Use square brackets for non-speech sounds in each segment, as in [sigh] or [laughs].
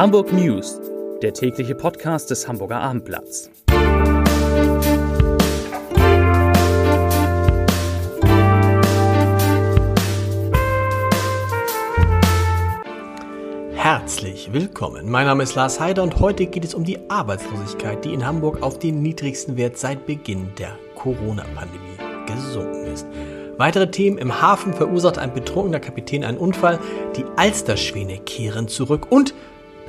Hamburg News, der tägliche Podcast des Hamburger Abendblatts. Herzlich willkommen. Mein Name ist Lars Heider und heute geht es um die Arbeitslosigkeit, die in Hamburg auf den niedrigsten Wert seit Beginn der Corona-Pandemie gesunken ist. Weitere Themen. Im Hafen verursacht ein betrunkener Kapitän einen Unfall. Die Alsterschwäne kehren zurück. Und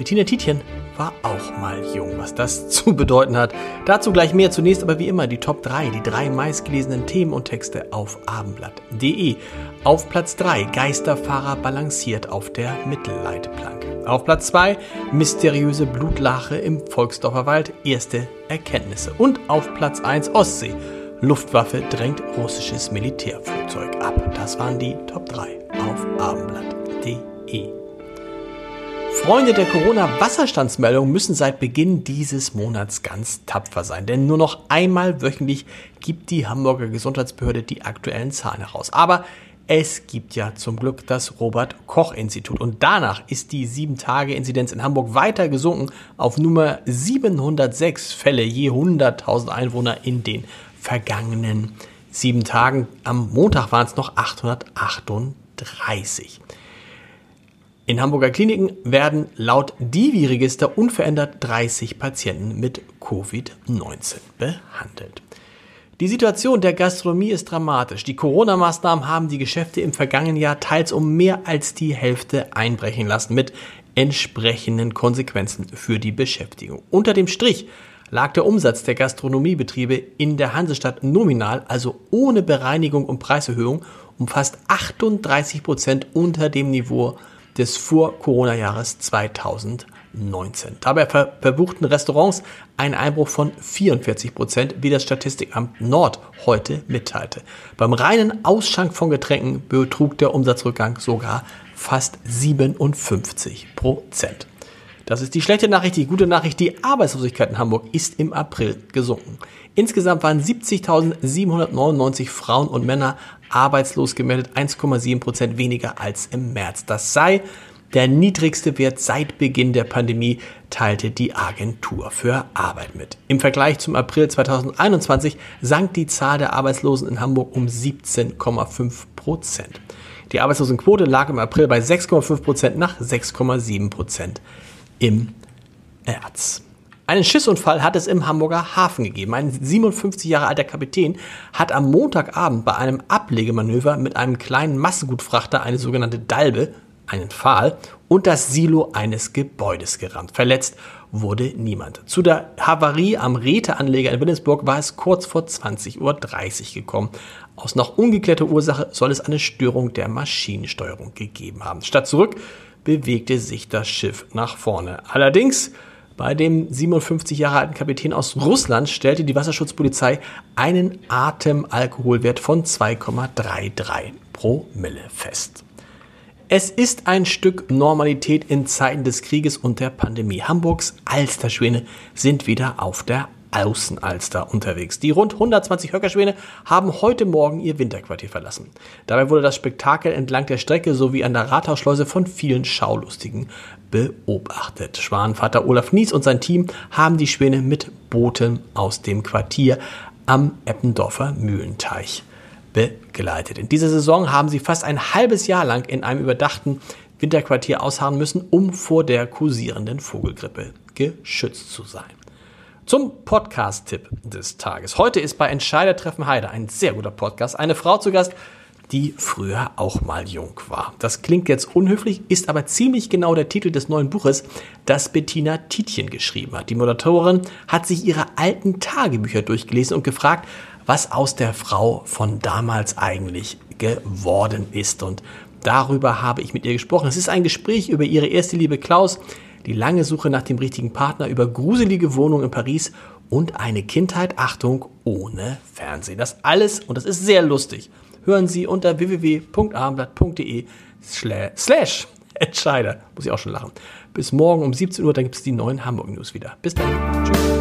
Bettina Tietjen war auch mal jung, was das [laughs] zu bedeuten hat. Dazu gleich mehr. Zunächst aber wie immer die Top 3, die drei meistgelesenen Themen und Texte auf abendblatt.de. Auf Platz 3 Geisterfahrer balanciert auf der Mittelleitplanke. Auf Platz 2 mysteriöse Blutlache im Volksdorfer Wald, erste Erkenntnisse. Und auf Platz 1 Ostsee Luftwaffe drängt russisches Militärflugzeug ab. Das waren die Top 3 auf abendblatt.de. Freunde der Corona-Wasserstandsmeldung müssen seit Beginn dieses Monats ganz tapfer sein, denn nur noch einmal wöchentlich gibt die Hamburger Gesundheitsbehörde die aktuellen Zahlen heraus. Aber es gibt ja zum Glück das Robert Koch Institut und danach ist die 7-Tage-Inzidenz in Hamburg weiter gesunken auf Nummer 706 Fälle je 100.000 Einwohner in den vergangenen sieben Tagen. Am Montag waren es noch 838. In Hamburger Kliniken werden laut Divi-Register unverändert 30 Patienten mit Covid-19 behandelt. Die Situation der Gastronomie ist dramatisch. Die Corona-Maßnahmen haben die Geschäfte im vergangenen Jahr teils um mehr als die Hälfte einbrechen lassen mit entsprechenden Konsequenzen für die Beschäftigung. Unter dem Strich lag der Umsatz der Gastronomiebetriebe in der Hansestadt nominal, also ohne Bereinigung und Preiserhöhung, um fast 38 Prozent unter dem Niveau des Vor-Corona-Jahres 2019. Dabei ver verbuchten Restaurants einen Einbruch von 44 Prozent, wie das Statistikamt Nord heute mitteilte. Beim reinen Ausschank von Getränken betrug der Umsatzrückgang sogar fast 57 Prozent. Das ist die schlechte Nachricht. Die gute Nachricht, die Arbeitslosigkeit in Hamburg ist im April gesunken. Insgesamt waren 70.799 Frauen und Männer arbeitslos gemeldet, 1,7 Prozent weniger als im März. Das sei der niedrigste Wert seit Beginn der Pandemie, teilte die Agentur für Arbeit mit. Im Vergleich zum April 2021 sank die Zahl der Arbeitslosen in Hamburg um 17,5 Prozent. Die Arbeitslosenquote lag im April bei 6,5 Prozent nach 6,7 Prozent im März. Einen Schissunfall hat es im Hamburger Hafen gegeben. Ein 57 Jahre alter Kapitän hat am Montagabend bei einem Ablegemanöver mit einem kleinen Massengutfrachter eine sogenannte Dalbe, einen Pfahl, und das Silo eines Gebäudes gerammt. Verletzt wurde niemand. Zu der Havarie am Räteanleger in Wilhelmsburg war es kurz vor 20.30 Uhr gekommen. Aus noch ungeklärter Ursache soll es eine Störung der Maschinensteuerung gegeben haben. Statt zurück bewegte sich das Schiff nach vorne. Allerdings bei dem 57 Jahre alten Kapitän aus Russland stellte die Wasserschutzpolizei einen Atemalkoholwert von 2,33 Promille fest. Es ist ein Stück Normalität in Zeiten des Krieges und der Pandemie. Hamburgs Alsterschwäne sind wieder auf der Außenalster unterwegs. Die rund 120 Höckerschwäne haben heute Morgen ihr Winterquartier verlassen. Dabei wurde das Spektakel entlang der Strecke sowie an der Rathausschleuse von vielen Schaulustigen beobachtet. Schwanenvater Olaf Nies und sein Team haben die Schwäne mit Booten aus dem Quartier am Eppendorfer Mühlenteich begleitet. In dieser Saison haben sie fast ein halbes Jahr lang in einem überdachten Winterquartier ausharren müssen, um vor der kursierenden Vogelgrippe geschützt zu sein. Zum Podcast-Tipp des Tages. Heute ist bei Entscheidertreffen Heide ein sehr guter Podcast. Eine Frau zu Gast, die früher auch mal jung war. Das klingt jetzt unhöflich, ist aber ziemlich genau der Titel des neuen Buches, das Bettina Tietjen geschrieben hat. Die Moderatorin hat sich ihre alten Tagebücher durchgelesen und gefragt, was aus der Frau von damals eigentlich geworden ist. Und darüber habe ich mit ihr gesprochen. Es ist ein Gespräch über ihre erste Liebe Klaus, die lange Suche nach dem richtigen Partner über gruselige Wohnungen in Paris und eine Kindheit, Achtung, ohne Fernsehen. Das alles, und das ist sehr lustig, hören Sie unter www.abendblatt.de slash Entscheider. Muss ich auch schon lachen. Bis morgen um 17 Uhr, dann gibt es die neuen Hamburg News wieder. Bis dann. Tschüss.